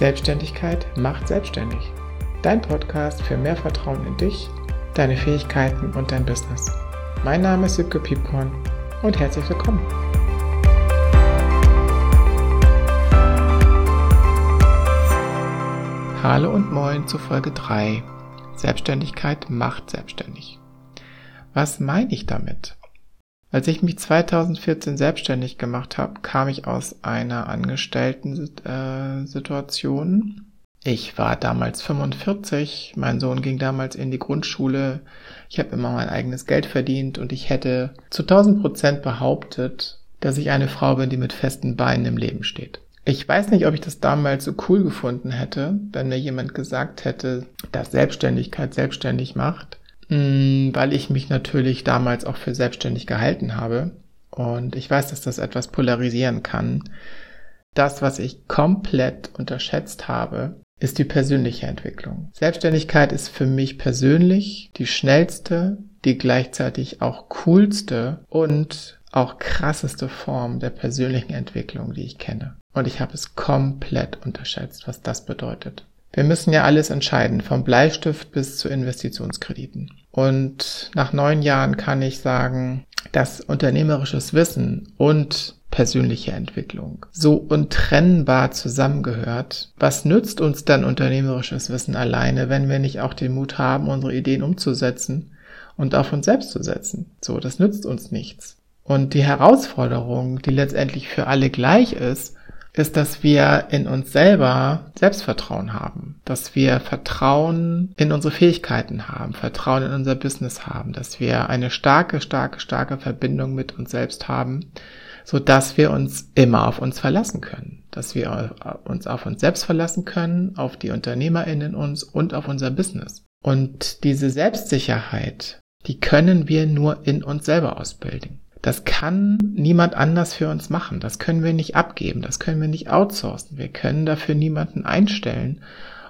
Selbstständigkeit macht selbstständig. Dein Podcast für mehr Vertrauen in dich, deine Fähigkeiten und dein Business. Mein Name ist Sipke Piepkorn und herzlich willkommen. Hallo und moin zu Folge 3. Selbstständigkeit macht selbstständig. Was meine ich damit? Als ich mich 2014 selbstständig gemacht habe, kam ich aus einer Angestellten-Situation. Ich war damals 45, mein Sohn ging damals in die Grundschule, ich habe immer mein eigenes Geld verdient und ich hätte zu 1000 Prozent behauptet, dass ich eine Frau bin, die mit festen Beinen im Leben steht. Ich weiß nicht, ob ich das damals so cool gefunden hätte, wenn mir jemand gesagt hätte, dass Selbstständigkeit selbstständig macht. Mm, weil ich mich natürlich damals auch für selbstständig gehalten habe. Und ich weiß, dass das etwas polarisieren kann. Das, was ich komplett unterschätzt habe, ist die persönliche Entwicklung. Selbstständigkeit ist für mich persönlich die schnellste, die gleichzeitig auch coolste und auch krasseste Form der persönlichen Entwicklung, die ich kenne. Und ich habe es komplett unterschätzt, was das bedeutet. Wir müssen ja alles entscheiden, vom Bleistift bis zu Investitionskrediten. Und nach neun Jahren kann ich sagen, dass unternehmerisches Wissen und persönliche Entwicklung so untrennbar zusammengehört. Was nützt uns dann unternehmerisches Wissen alleine, wenn wir nicht auch den Mut haben, unsere Ideen umzusetzen und auf uns selbst zu setzen? So, das nützt uns nichts. Und die Herausforderung, die letztendlich für alle gleich ist, ist, dass wir in uns selber Selbstvertrauen haben, dass wir Vertrauen in unsere Fähigkeiten haben, Vertrauen in unser Business haben, dass wir eine starke, starke, starke Verbindung mit uns selbst haben, so dass wir uns immer auf uns verlassen können, dass wir uns auf uns selbst verlassen können, auf die UnternehmerInnen uns und auf unser Business. Und diese Selbstsicherheit, die können wir nur in uns selber ausbilden. Das kann niemand anders für uns machen. Das können wir nicht abgeben. Das können wir nicht outsourcen. Wir können dafür niemanden einstellen.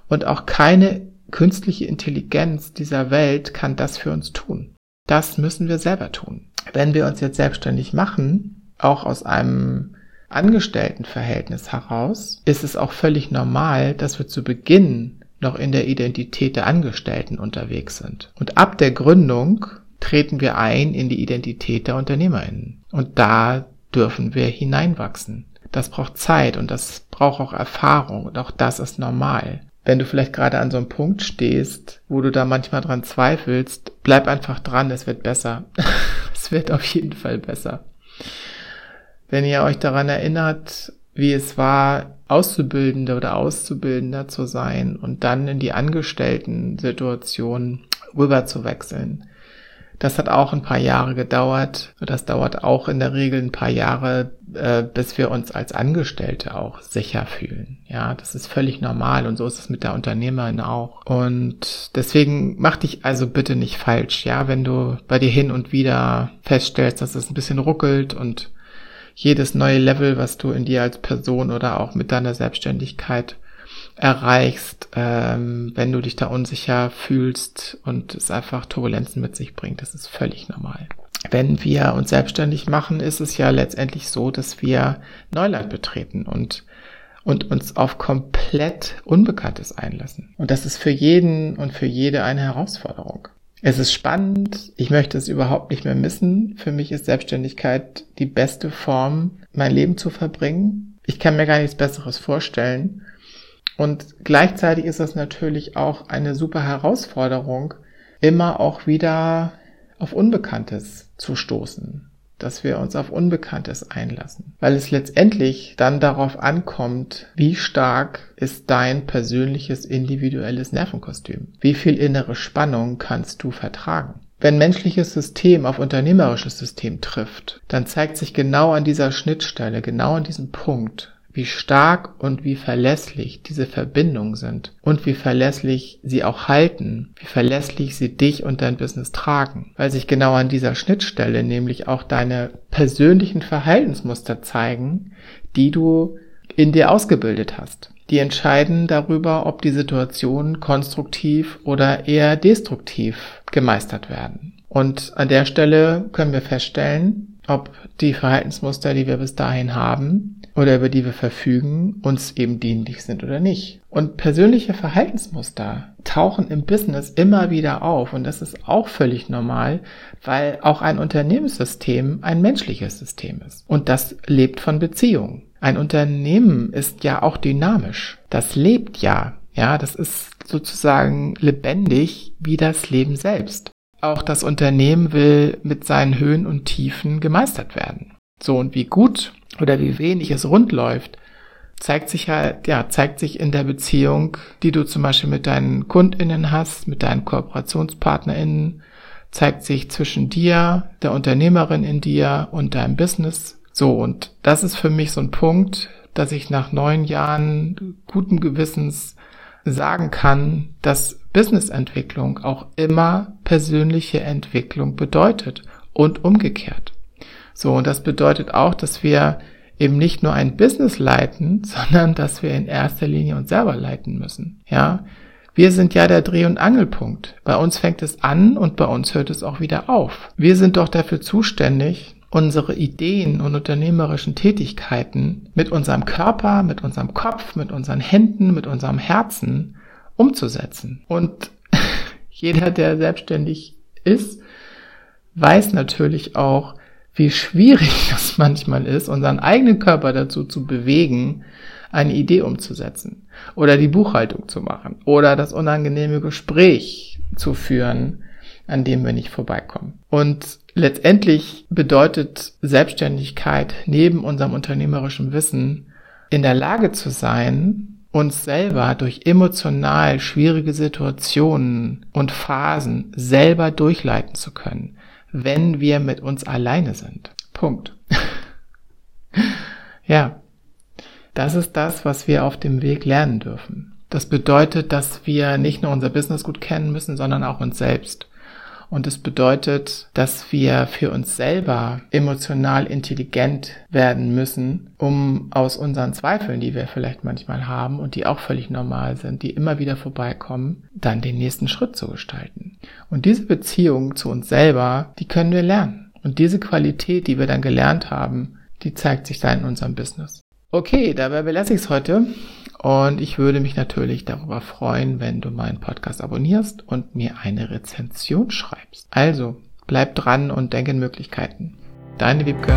Und auch keine künstliche Intelligenz dieser Welt kann das für uns tun. Das müssen wir selber tun. Wenn wir uns jetzt selbstständig machen, auch aus einem Angestelltenverhältnis heraus, ist es auch völlig normal, dass wir zu Beginn noch in der Identität der Angestellten unterwegs sind. Und ab der Gründung treten wir ein in die Identität der UnternehmerInnen. Und da dürfen wir hineinwachsen. Das braucht Zeit und das braucht auch Erfahrung und auch das ist normal. Wenn du vielleicht gerade an so einem Punkt stehst, wo du da manchmal dran zweifelst, bleib einfach dran, es wird besser. es wird auf jeden Fall besser. Wenn ihr euch daran erinnert, wie es war, Auszubildende oder Auszubildender zu sein und dann in die Angestellten-Situation rüber zu wechseln, das hat auch ein paar Jahre gedauert. Das dauert auch in der Regel ein paar Jahre, äh, bis wir uns als Angestellte auch sicher fühlen. Ja, das ist völlig normal und so ist es mit der Unternehmerin auch. Und deswegen mach dich also bitte nicht falsch. Ja, wenn du bei dir hin und wieder feststellst, dass es ein bisschen ruckelt und jedes neue Level, was du in dir als Person oder auch mit deiner Selbstständigkeit erreichst, ähm, wenn du dich da unsicher fühlst und es einfach Turbulenzen mit sich bringt. Das ist völlig normal. Wenn wir uns selbstständig machen, ist es ja letztendlich so, dass wir Neuland betreten und und uns auf komplett Unbekanntes einlassen. Und das ist für jeden und für jede eine Herausforderung. Es ist spannend, ich möchte es überhaupt nicht mehr missen. Für mich ist Selbstständigkeit die beste Form, mein Leben zu verbringen. Ich kann mir gar nichts Besseres vorstellen. Und gleichzeitig ist das natürlich auch eine super Herausforderung, immer auch wieder auf Unbekanntes zu stoßen, dass wir uns auf Unbekanntes einlassen, weil es letztendlich dann darauf ankommt, wie stark ist dein persönliches individuelles Nervenkostüm, wie viel innere Spannung kannst du vertragen. Wenn menschliches System auf unternehmerisches System trifft, dann zeigt sich genau an dieser Schnittstelle, genau an diesem Punkt, wie stark und wie verlässlich diese Verbindungen sind und wie verlässlich sie auch halten, wie verlässlich sie dich und dein Business tragen, weil sich genau an dieser Schnittstelle nämlich auch deine persönlichen Verhaltensmuster zeigen, die du in dir ausgebildet hast. Die entscheiden darüber, ob die Situationen konstruktiv oder eher destruktiv gemeistert werden. Und an der Stelle können wir feststellen, ob die Verhaltensmuster, die wir bis dahin haben oder über die wir verfügen, uns eben dienlich sind oder nicht. Und persönliche Verhaltensmuster tauchen im Business immer wieder auf und das ist auch völlig normal, weil auch ein Unternehmenssystem ein menschliches System ist und das lebt von Beziehungen. Ein Unternehmen ist ja auch dynamisch. Das lebt ja. Ja, das ist sozusagen lebendig wie das Leben selbst. Auch das Unternehmen will mit seinen Höhen und Tiefen gemeistert werden. So und wie gut oder wie wenig es rund läuft, zeigt sich halt, ja, zeigt sich in der Beziehung, die du zum Beispiel mit deinen KundInnen hast, mit deinen KooperationspartnerInnen, zeigt sich zwischen dir, der Unternehmerin in dir und deinem Business. So, und das ist für mich so ein Punkt, dass ich nach neun Jahren guten Gewissens sagen kann, dass Businessentwicklung auch immer persönliche Entwicklung bedeutet und umgekehrt. So, und das bedeutet auch, dass wir eben nicht nur ein Business leiten, sondern dass wir in erster Linie uns selber leiten müssen. Ja, wir sind ja der Dreh- und Angelpunkt. Bei uns fängt es an und bei uns hört es auch wieder auf. Wir sind doch dafür zuständig, unsere Ideen und unternehmerischen Tätigkeiten mit unserem Körper, mit unserem Kopf, mit unseren Händen, mit unserem Herzen umzusetzen. Und jeder, der selbstständig ist, weiß natürlich auch, wie schwierig das manchmal ist, unseren eigenen Körper dazu zu bewegen, eine Idee umzusetzen oder die Buchhaltung zu machen oder das unangenehme Gespräch zu führen, an dem wir nicht vorbeikommen. Und letztendlich bedeutet Selbstständigkeit neben unserem unternehmerischen Wissen in der Lage zu sein, uns selber durch emotional schwierige Situationen und Phasen selber durchleiten zu können, wenn wir mit uns alleine sind. Punkt. ja, das ist das, was wir auf dem Weg lernen dürfen. Das bedeutet, dass wir nicht nur unser Business gut kennen müssen, sondern auch uns selbst. Und es bedeutet, dass wir für uns selber emotional intelligent werden müssen, um aus unseren Zweifeln, die wir vielleicht manchmal haben und die auch völlig normal sind, die immer wieder vorbeikommen, dann den nächsten Schritt zu gestalten. Und diese Beziehung zu uns selber, die können wir lernen. Und diese Qualität, die wir dann gelernt haben, die zeigt sich dann in unserem Business. Okay, dabei belasse ich es heute. Und ich würde mich natürlich darüber freuen, wenn du meinen Podcast abonnierst und mir eine Rezension schreibst. Also, bleib dran und denk in Möglichkeiten. Deine Wiebke.